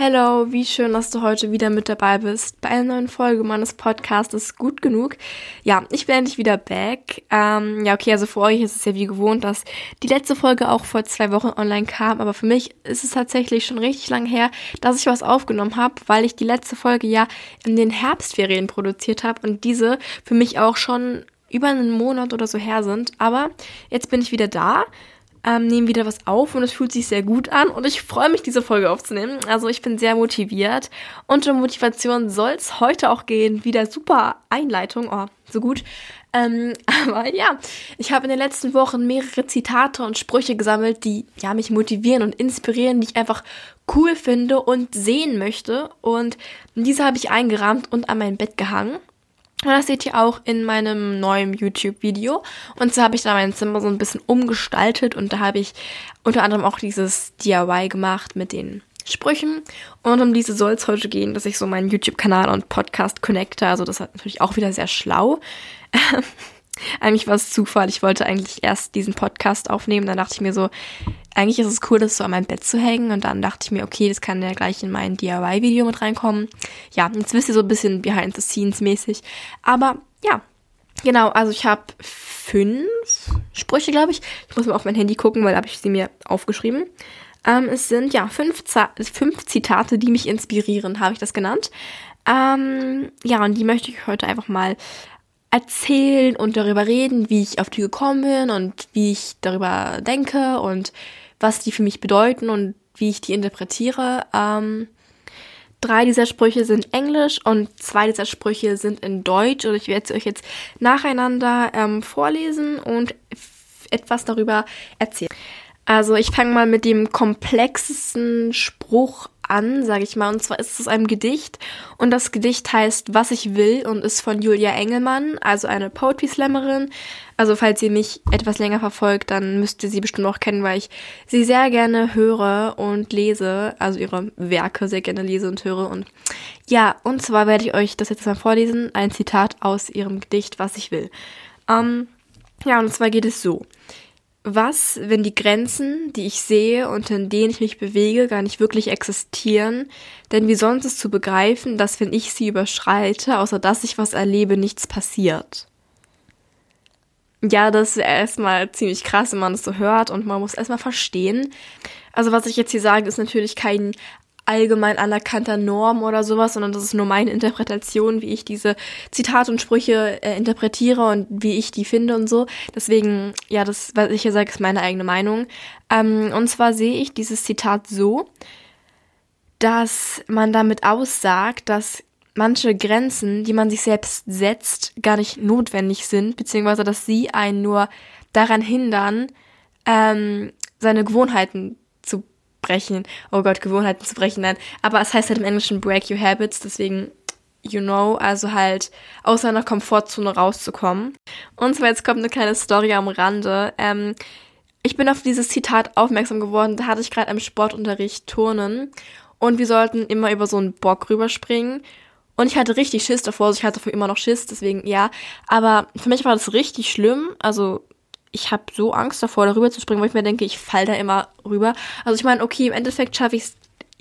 Hello, wie schön, dass du heute wieder mit dabei bist bei einer neuen Folge meines Podcasts Gut genug. Ja, ich bin endlich wieder back. Ähm, ja, okay, also für euch ist es ja wie gewohnt, dass die letzte Folge auch vor zwei Wochen online kam, aber für mich ist es tatsächlich schon richtig lang her, dass ich was aufgenommen habe, weil ich die letzte Folge ja in den Herbstferien produziert habe und diese für mich auch schon über einen Monat oder so her sind. Aber jetzt bin ich wieder da ähm, nehmen wieder was auf und es fühlt sich sehr gut an und ich freue mich, diese Folge aufzunehmen. Also ich bin sehr motiviert und um Motivation soll es heute auch gehen. Wieder super Einleitung, oh, so gut. Ähm, aber ja, ich habe in den letzten Wochen mehrere Zitate und Sprüche gesammelt, die ja mich motivieren und inspirieren, die ich einfach cool finde und sehen möchte. Und diese habe ich eingerahmt und an mein Bett gehangen. Und das seht ihr auch in meinem neuen YouTube-Video. Und so habe ich da mein Zimmer so ein bisschen umgestaltet und da habe ich unter anderem auch dieses DIY gemacht mit den Sprüchen. Und um diese soll es heute gehen, dass ich so meinen YouTube-Kanal und Podcast connecte. Also das ist natürlich auch wieder sehr schlau. eigentlich war es Zufall. Ich wollte eigentlich erst diesen Podcast aufnehmen. Dann dachte ich mir so, eigentlich ist es cool, das so an mein Bett zu hängen. Und dann dachte ich mir, okay, das kann ja gleich in mein DIY-Video mit reinkommen. Ja, jetzt wisst ihr so ein bisschen behind the scenes mäßig. Aber ja, genau, also ich habe fünf Sprüche, glaube ich. Ich muss mal auf mein Handy gucken, weil da habe ich sie mir aufgeschrieben. Ähm, es sind ja fünf, fünf Zitate, die mich inspirieren, habe ich das genannt. Ähm, ja, und die möchte ich heute einfach mal erzählen und darüber reden, wie ich auf die gekommen bin und wie ich darüber denke und was die für mich bedeuten und wie ich die interpretiere. Ähm, drei dieser Sprüche sind Englisch und zwei dieser Sprüche sind in Deutsch und ich werde sie euch jetzt nacheinander ähm, vorlesen und etwas darüber erzählen. Also ich fange mal mit dem komplexesten Spruch an, sage ich mal. Und zwar ist es ein Gedicht und das Gedicht heißt Was ich will und ist von Julia Engelmann, also eine Poetry Slammerin. Also falls ihr mich etwas länger verfolgt, dann müsst ihr sie bestimmt auch kennen, weil ich sie sehr gerne höre und lese, also ihre Werke sehr gerne lese und höre. Und ja, und zwar werde ich euch das jetzt mal vorlesen, ein Zitat aus ihrem Gedicht Was ich will. Ähm, ja, und zwar geht es so. Was, wenn die Grenzen, die ich sehe und in denen ich mich bewege, gar nicht wirklich existieren? Denn wie sonst ist zu begreifen, dass wenn ich sie überschreite, außer dass ich was erlebe, nichts passiert? Ja, das ist erstmal ziemlich krass, wenn man das so hört und man muss erstmal verstehen. Also was ich jetzt hier sage, ist natürlich kein allgemein anerkannter Norm oder sowas, sondern das ist nur meine Interpretation, wie ich diese Zitate und Sprüche äh, interpretiere und wie ich die finde und so. Deswegen, ja, das, was ich hier sage, ist meine eigene Meinung. Ähm, und zwar sehe ich dieses Zitat so, dass man damit aussagt, dass manche Grenzen, die man sich selbst setzt, gar nicht notwendig sind, beziehungsweise dass sie einen nur daran hindern, ähm, seine Gewohnheiten brechen. Oh Gott, Gewohnheiten zu brechen, nein. Aber es heißt halt im Englischen break your habits, deswegen you know, also halt aus seiner Komfortzone rauszukommen. Und zwar jetzt kommt eine kleine Story am Rande. Ähm, ich bin auf dieses Zitat aufmerksam geworden, da hatte ich gerade im Sportunterricht Turnen und wir sollten immer über so einen Bock rüberspringen. Und ich hatte richtig Schiss davor, also ich hatte davor immer noch Schiss, deswegen ja. Aber für mich war das richtig schlimm. Also ich habe so Angst davor, darüber zu springen, weil ich mir denke, ich fall da immer rüber. Also ich meine, okay, im Endeffekt schaffe ich es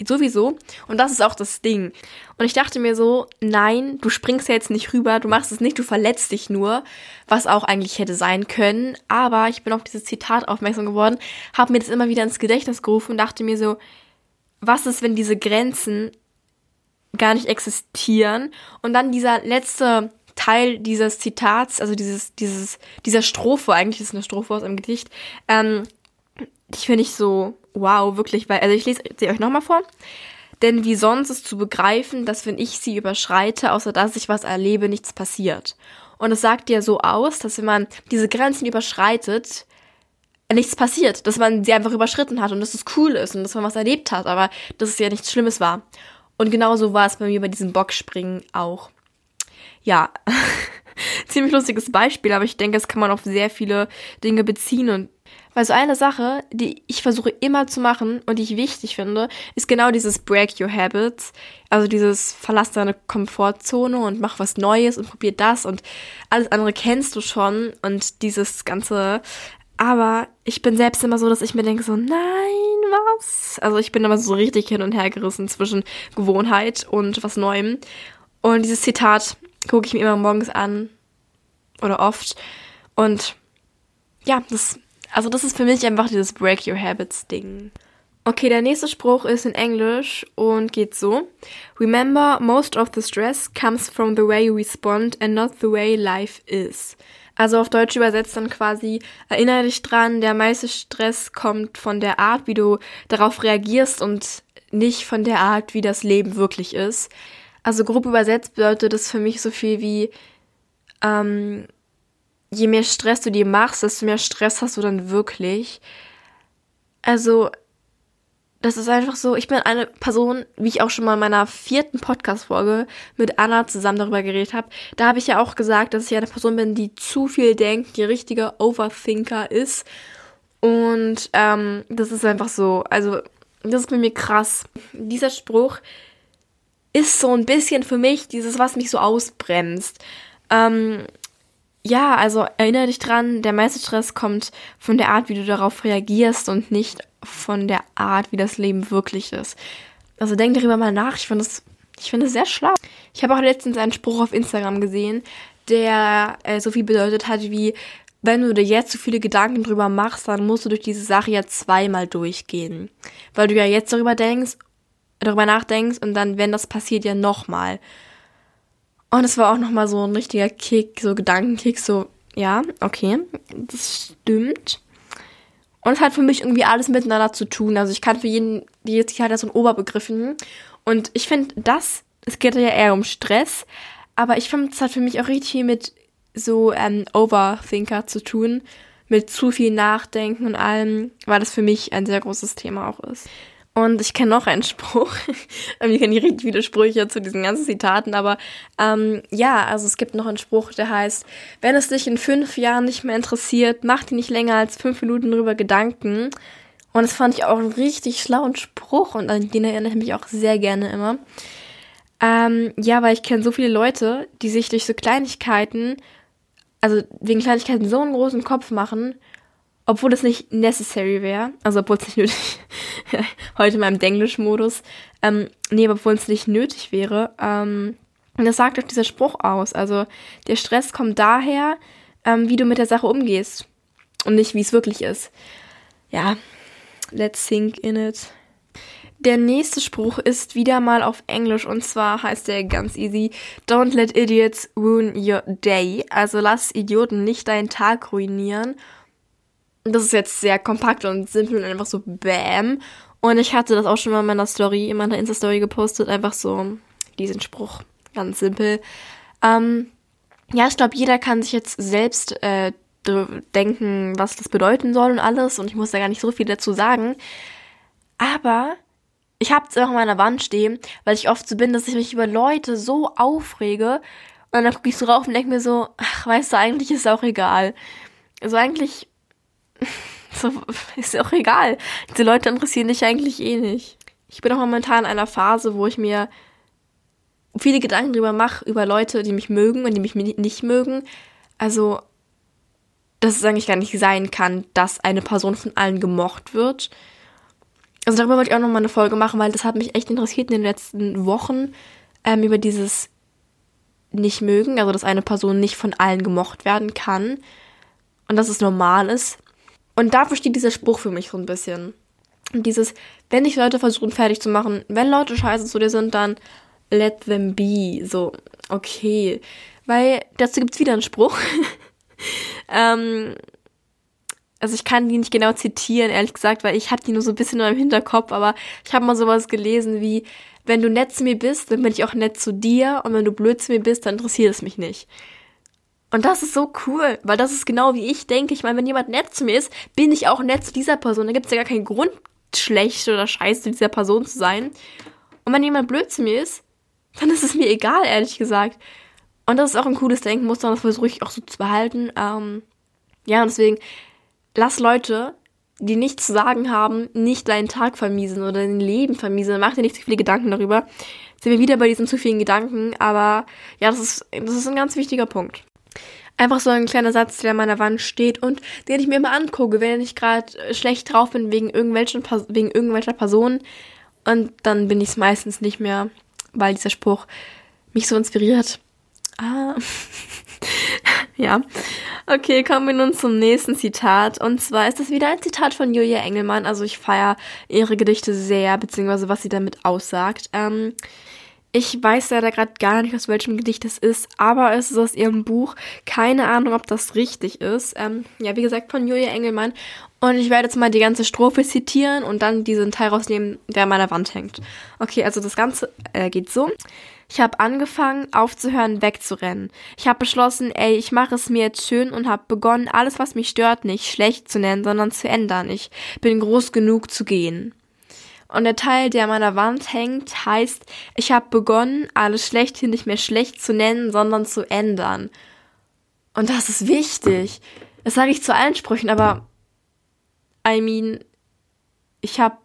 sowieso. Und das ist auch das Ding. Und ich dachte mir so, nein, du springst ja jetzt nicht rüber, du machst es nicht, du verletzt dich nur, was auch eigentlich hätte sein können. Aber ich bin auf dieses Zitat aufmerksam geworden, habe mir das immer wieder ins Gedächtnis gerufen und dachte mir so, was ist, wenn diese Grenzen gar nicht existieren? Und dann dieser letzte Teil dieses Zitats, also dieses, dieses, dieser Strophe, eigentlich ist es eine Strophe aus einem Gedicht, ähm, die finde ich so, wow, wirklich, weil, also ich lese sie euch nochmal vor. Denn wie sonst ist zu begreifen, dass wenn ich sie überschreite, außer dass ich was erlebe, nichts passiert. Und es sagt ja so aus, dass wenn man diese Grenzen überschreitet, nichts passiert, dass man sie einfach überschritten hat und dass es cool ist und dass man was erlebt hat, aber dass es ja nichts Schlimmes war. Und genauso war es bei mir bei diesem Bockspringen auch ja, ziemlich lustiges Beispiel, aber ich denke, das kann man auf sehr viele Dinge beziehen und weil so eine Sache, die ich versuche immer zu machen und die ich wichtig finde, ist genau dieses Break Your Habits. Also dieses Verlass deine Komfortzone und mach was Neues und probier das und alles andere kennst du schon und dieses ganze. Aber ich bin selbst immer so, dass ich mir denke so, nein, was. Also ich bin aber so richtig hin und her gerissen zwischen Gewohnheit und was Neuem. Und dieses Zitat gucke ich mir immer morgens an oder oft. Und ja, das, also das ist für mich einfach dieses Break Your Habits Ding. Okay, der nächste Spruch ist in Englisch und geht so. Remember, most of the stress comes from the way you respond and not the way life is. Also auf Deutsch übersetzt dann quasi, erinnere dich dran, der meiste Stress kommt von der Art, wie du darauf reagierst und nicht von der Art, wie das Leben wirklich ist. Also grob übersetzt bedeutet das für mich so viel wie, ähm, je mehr Stress du dir machst, desto mehr Stress hast du dann wirklich. Also das ist einfach so, ich bin eine Person, wie ich auch schon mal in meiner vierten Podcast-Folge mit Anna zusammen darüber geredet habe. Da habe ich ja auch gesagt, dass ich eine Person bin, die zu viel denkt, die richtige Overthinker ist. Und ähm, das ist einfach so, also das ist bei mir krass. Dieser Spruch ist so ein bisschen für mich dieses, was mich so ausbremst. Ähm, ja, also erinnere dich dran, der meiste Stress kommt von der Art, wie du darauf reagierst und nicht von der Art, wie das Leben wirklich ist. Also denk darüber mal nach. Ich finde es ich sehr schlau. Ich habe auch letztens einen Spruch auf Instagram gesehen, der äh, so viel bedeutet hat wie, wenn du dir jetzt so viele Gedanken drüber machst, dann musst du durch diese Sache ja zweimal durchgehen. Weil du ja jetzt darüber denkst, darüber nachdenkst und dann, wenn das passiert, ja nochmal. Und es war auch nochmal so ein richtiger Kick, so Gedankenkick, so, ja, okay, das stimmt. Und es hat für mich irgendwie alles miteinander zu tun. Also ich kann für jeden, die jetzt hier hat das so einen Oberbegriff. Und ich finde das, es geht ja eher um Stress, aber ich finde, es hat für mich auch richtig viel mit so ähm, Overthinker zu tun, mit zu viel Nachdenken und allem, weil das für mich ein sehr großes Thema auch ist. Und ich kenne noch einen Spruch. ich kenne richtig viele Sprüche zu diesen ganzen Zitaten, aber ähm, ja, also es gibt noch einen Spruch, der heißt, wenn es dich in fünf Jahren nicht mehr interessiert, mach dir nicht länger als fünf Minuten darüber Gedanken. Und das fand ich auch einen richtig schlauen Spruch und an den erinnere ich mich auch sehr gerne immer. Ähm, ja, weil ich kenne so viele Leute, die sich durch so Kleinigkeiten, also wegen Kleinigkeiten so einen großen Kopf machen obwohl es nicht necessary wäre, also obwohl es nicht nötig, heute in meinem Denglisch-Modus, ähm, nee, obwohl es nicht nötig wäre, ähm, das sagt auch dieser Spruch aus, also der Stress kommt daher, ähm, wie du mit der Sache umgehst und nicht, wie es wirklich ist. Ja, let's think in it. Der nächste Spruch ist wieder mal auf Englisch und zwar heißt der ganz easy: Don't let idiots ruin your day. Also lass Idioten nicht deinen Tag ruinieren das ist jetzt sehr kompakt und simpel und einfach so Bam. Und ich hatte das auch schon mal in meiner Story, in meiner Insta-Story gepostet, einfach so diesen Spruch. Ganz simpel. Ähm, ja, ich glaube, jeder kann sich jetzt selbst äh, denken, was das bedeuten soll und alles. Und ich muss da gar nicht so viel dazu sagen. Aber ich habe es auch an meiner Wand stehen, weil ich oft so bin, dass ich mich über Leute so aufrege. Und dann gucke ich so rauf und denke mir so, ach, weißt du, eigentlich ist es auch egal. Also eigentlich so, ist auch egal. Diese Leute interessieren dich eigentlich eh nicht. Ich bin auch momentan in einer Phase, wo ich mir viele Gedanken drüber mache, über Leute, die mich mögen und die mich nicht mögen. Also, dass es eigentlich gar nicht sein kann, dass eine Person von allen gemocht wird. Also darüber wollte ich auch noch mal eine Folge machen, weil das hat mich echt interessiert in den letzten Wochen ähm, über dieses nicht mögen, also dass eine Person nicht von allen gemocht werden kann und dass es normal ist. Und dafür steht dieser Spruch für mich so ein bisschen. Dieses, wenn dich Leute versuchen fertig zu machen, wenn Leute scheiße zu dir sind, dann let them be. So, okay. Weil dazu gibt's wieder einen Spruch. ähm, also ich kann die nicht genau zitieren, ehrlich gesagt, weil ich habe die nur so ein bisschen in meinem Hinterkopf, aber ich habe mal sowas gelesen wie, wenn du nett zu mir bist, dann bin ich auch nett zu dir und wenn du blöd zu mir bist, dann interessiert es mich nicht. Und das ist so cool, weil das ist genau wie ich denke. Ich meine, wenn jemand nett zu mir ist, bin ich auch nett zu dieser Person. Da gibt es ja gar keinen Grund, schlecht oder scheiße zu dieser Person zu sein. Und wenn jemand blöd zu mir ist, dann ist es mir egal, ehrlich gesagt. Und das ist auch ein cooles Denkmuster und das versuche ich auch so zu behalten. Ähm, ja, und deswegen lass Leute, die nichts zu sagen haben, nicht deinen Tag vermiesen oder dein Leben vermiesen. Mach dir nicht zu viele Gedanken darüber. Sind wir wieder bei diesen zu vielen Gedanken, aber ja, das ist, das ist ein ganz wichtiger Punkt. Einfach so ein kleiner Satz, der an meiner Wand steht und den ich mir immer angucke, wenn ich gerade schlecht drauf bin wegen irgendwelchen wegen irgendwelcher Personen. Und dann bin ich es meistens nicht mehr, weil dieser Spruch mich so inspiriert. Ah. ja. Okay, kommen wir nun zum nächsten Zitat. Und zwar ist das wieder ein Zitat von Julia Engelmann. Also ich feiere ihre Gedichte sehr, beziehungsweise was sie damit aussagt. Ähm, ich weiß leider gerade gar nicht, aus welchem Gedicht es ist, aber es ist aus ihrem Buch. Keine Ahnung, ob das richtig ist. Ähm, ja, wie gesagt, von Julia Engelmann. Und ich werde jetzt mal die ganze Strophe zitieren und dann diesen Teil rausnehmen, der an meiner Wand hängt. Okay, also das Ganze äh, geht so. Ich habe angefangen, aufzuhören, wegzurennen. Ich habe beschlossen, ey, ich mache es mir jetzt schön und habe begonnen, alles, was mich stört, nicht schlecht zu nennen, sondern zu ändern. Ich bin groß genug zu gehen. Und der Teil, der an meiner Wand hängt, heißt, ich habe begonnen, alles Schlechte nicht mehr schlecht zu nennen, sondern zu ändern. Und das ist wichtig. Das sage ich zu allen Sprüchen, aber I mean, ich habe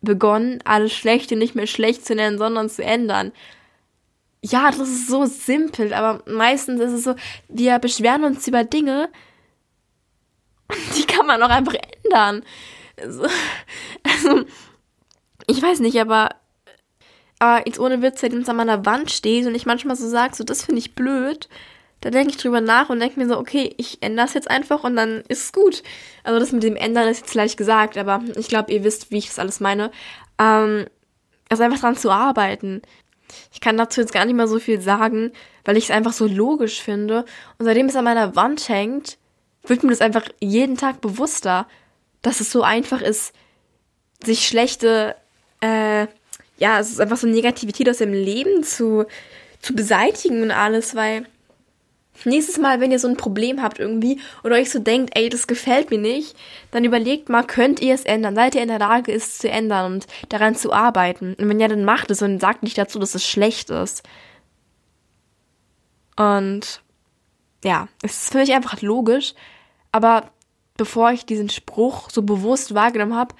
begonnen, alles Schlechte nicht mehr schlecht zu nennen, sondern zu ändern. Ja, das ist so simpel, aber meistens ist es so, wir beschweren uns über Dinge, die kann man auch einfach ändern. Also, also ich weiß nicht, aber, aber jetzt ohne Witz, wenn es an meiner Wand steht und ich manchmal so sage, so, das finde ich blöd, da denke ich drüber nach und denke mir so, okay, ich ändere es jetzt einfach und dann ist es gut. Also das mit dem Ändern ist jetzt leicht gesagt, aber ich glaube, ihr wisst, wie ich das alles meine. Ähm, also einfach dran zu arbeiten. Ich kann dazu jetzt gar nicht mal so viel sagen, weil ich es einfach so logisch finde. Und seitdem es an meiner Wand hängt, wird mir das einfach jeden Tag bewusster, dass es so einfach ist, sich schlechte äh, ja, es ist einfach so Negativität aus dem Leben zu, zu beseitigen und alles, weil nächstes Mal, wenn ihr so ein Problem habt irgendwie oder euch so denkt, ey, das gefällt mir nicht, dann überlegt mal, könnt ihr es ändern? Seid ihr in der Lage, es zu ändern und daran zu arbeiten? Und wenn ja, dann macht es und sagt nicht dazu, dass es schlecht ist. Und ja, es ist für mich einfach logisch, aber bevor ich diesen Spruch so bewusst wahrgenommen habe,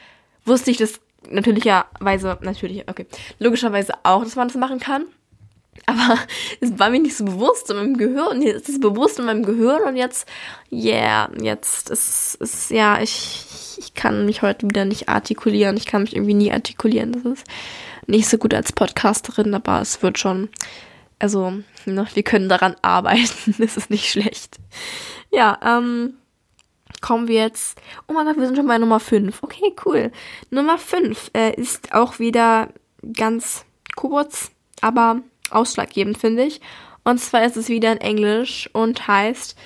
wusste ich das natürlicherweise, natürlich, okay, logischerweise auch, dass man das machen kann. Aber es war mir nicht so bewusst in meinem Gehirn. Jetzt ist es bewusst in meinem Gehirn und jetzt, yeah, jetzt ist es, ja, ich, ich kann mich heute wieder nicht artikulieren. Ich kann mich irgendwie nie artikulieren. Das ist nicht so gut als Podcasterin, aber es wird schon, also, ne, wir können daran arbeiten. das ist nicht schlecht. Ja, ähm, kommen wir jetzt. Oh mein Gott, wir sind schon bei Nummer 5. Okay, cool. Nummer 5 äh, ist auch wieder ganz kurz, aber ausschlaggebend, finde ich. Und zwar ist es wieder in Englisch und heißt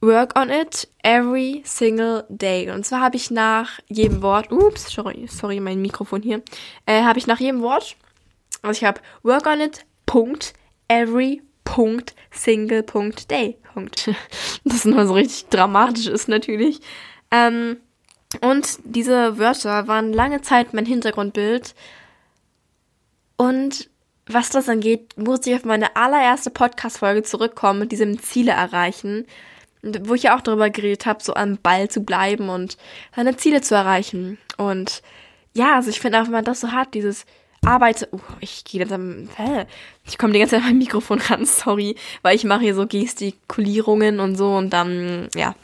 Work on it every single day. Und zwar habe ich nach jedem Wort, ups, sorry, sorry, mein Mikrofon hier, äh, habe ich nach jedem Wort, also ich habe Work on it, Punkt, every Punkt, Single, Punkt, Day, Punkt. Das nur so richtig dramatisch ist natürlich. Ähm, und diese Wörter waren lange Zeit mein Hintergrundbild. Und was das angeht, musste ich auf meine allererste Podcast-Folge zurückkommen mit diesem Ziele erreichen. Wo ich ja auch darüber geredet habe, so am Ball zu bleiben und seine Ziele zu erreichen. Und ja, also ich finde auch, wenn man das so hat, dieses arbeite. Uh, ich gehe jetzt am. Ich komme die ganze Zeit mein Mikrofon ran, sorry. Weil ich mache hier so Gestikulierungen und so und dann, ja.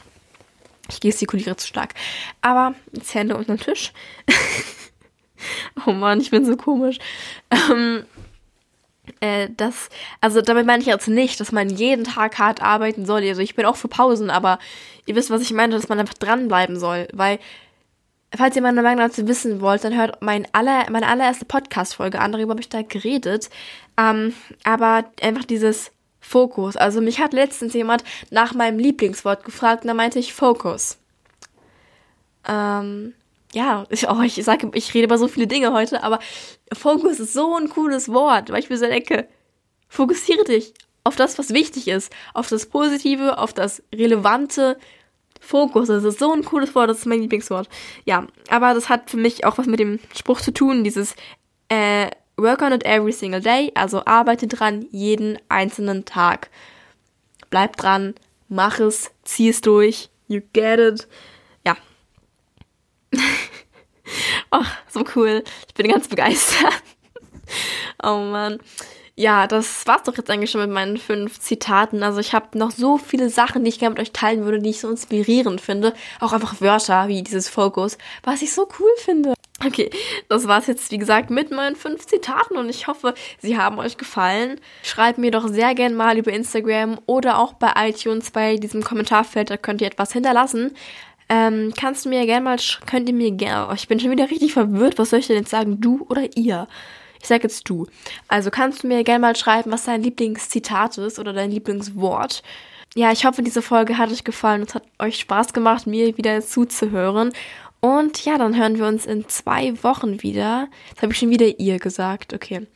Ich gestikuliere zu stark. Aber jetzt Hände unter den Tisch. oh Mann, ich bin so komisch. Ähm, äh, das, also damit meine ich jetzt nicht, dass man jeden Tag hart arbeiten soll. Also ich bin auch für Pausen, aber ihr wisst, was ich meine, dass man einfach dranbleiben soll. Weil falls ihr meine Meinung dazu wissen wollt, dann hört mein aller, meine allererste Podcast-Folge an. Darüber habe ich da geredet. Ähm, aber einfach dieses Fokus. Also mich hat letztens jemand nach meinem Lieblingswort gefragt und da meinte ich Fokus. Ähm, ja, ich, oh, ich sage, ich rede über so viele Dinge heute, aber Fokus ist so ein cooles Wort, weil ich mir so denke, fokussiere dich auf das, was wichtig ist, auf das Positive, auf das Relevante, Fokus, das ist so ein cooles Wort, das ist mein Lieblingswort. Ja, aber das hat für mich auch was mit dem Spruch zu tun, dieses äh, Work on it every single day, also arbeite dran jeden einzelnen Tag. Bleib dran, mach es, zieh es durch, you get it. Ja. oh, so cool. Ich bin ganz begeistert. oh Mann. Ja, das war's doch jetzt eigentlich schon mit meinen fünf Zitaten. Also ich habe noch so viele Sachen, die ich gerne mit euch teilen würde, die ich so inspirierend finde. Auch einfach Wörter wie dieses Fokus, was ich so cool finde. Okay, das war's jetzt, wie gesagt, mit meinen fünf Zitaten und ich hoffe, sie haben euch gefallen. Schreibt mir doch sehr gern mal über Instagram oder auch bei iTunes bei diesem Kommentarfeld, da könnt ihr etwas hinterlassen. Ähm, kannst du mir gerne mal, könnt ihr mir gerne, oh, ich bin schon wieder richtig verwirrt, was soll ich denn jetzt sagen, du oder ihr? Ich sag jetzt du. Also kannst du mir gerne mal schreiben, was dein Lieblingszitat ist oder dein Lieblingswort. Ja, ich hoffe, diese Folge hat euch gefallen. Es hat euch Spaß gemacht, mir wieder zuzuhören. Und ja, dann hören wir uns in zwei Wochen wieder. Jetzt habe ich schon wieder ihr gesagt. Okay.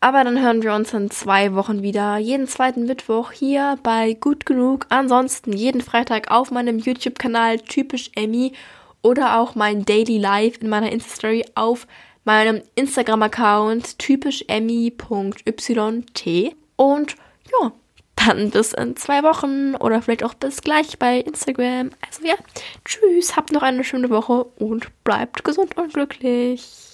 Aber dann hören wir uns in zwei Wochen wieder. Jeden zweiten Mittwoch hier bei Gut Genug. Ansonsten jeden Freitag auf meinem YouTube-Kanal Typisch Emmy oder auch mein Daily Life in meiner Insta-Story auf meinem Instagram-Account typischemmy.yt. Und ja, dann bis in zwei Wochen oder vielleicht auch bis gleich bei Instagram. Also ja, tschüss, habt noch eine schöne Woche und bleibt gesund und glücklich.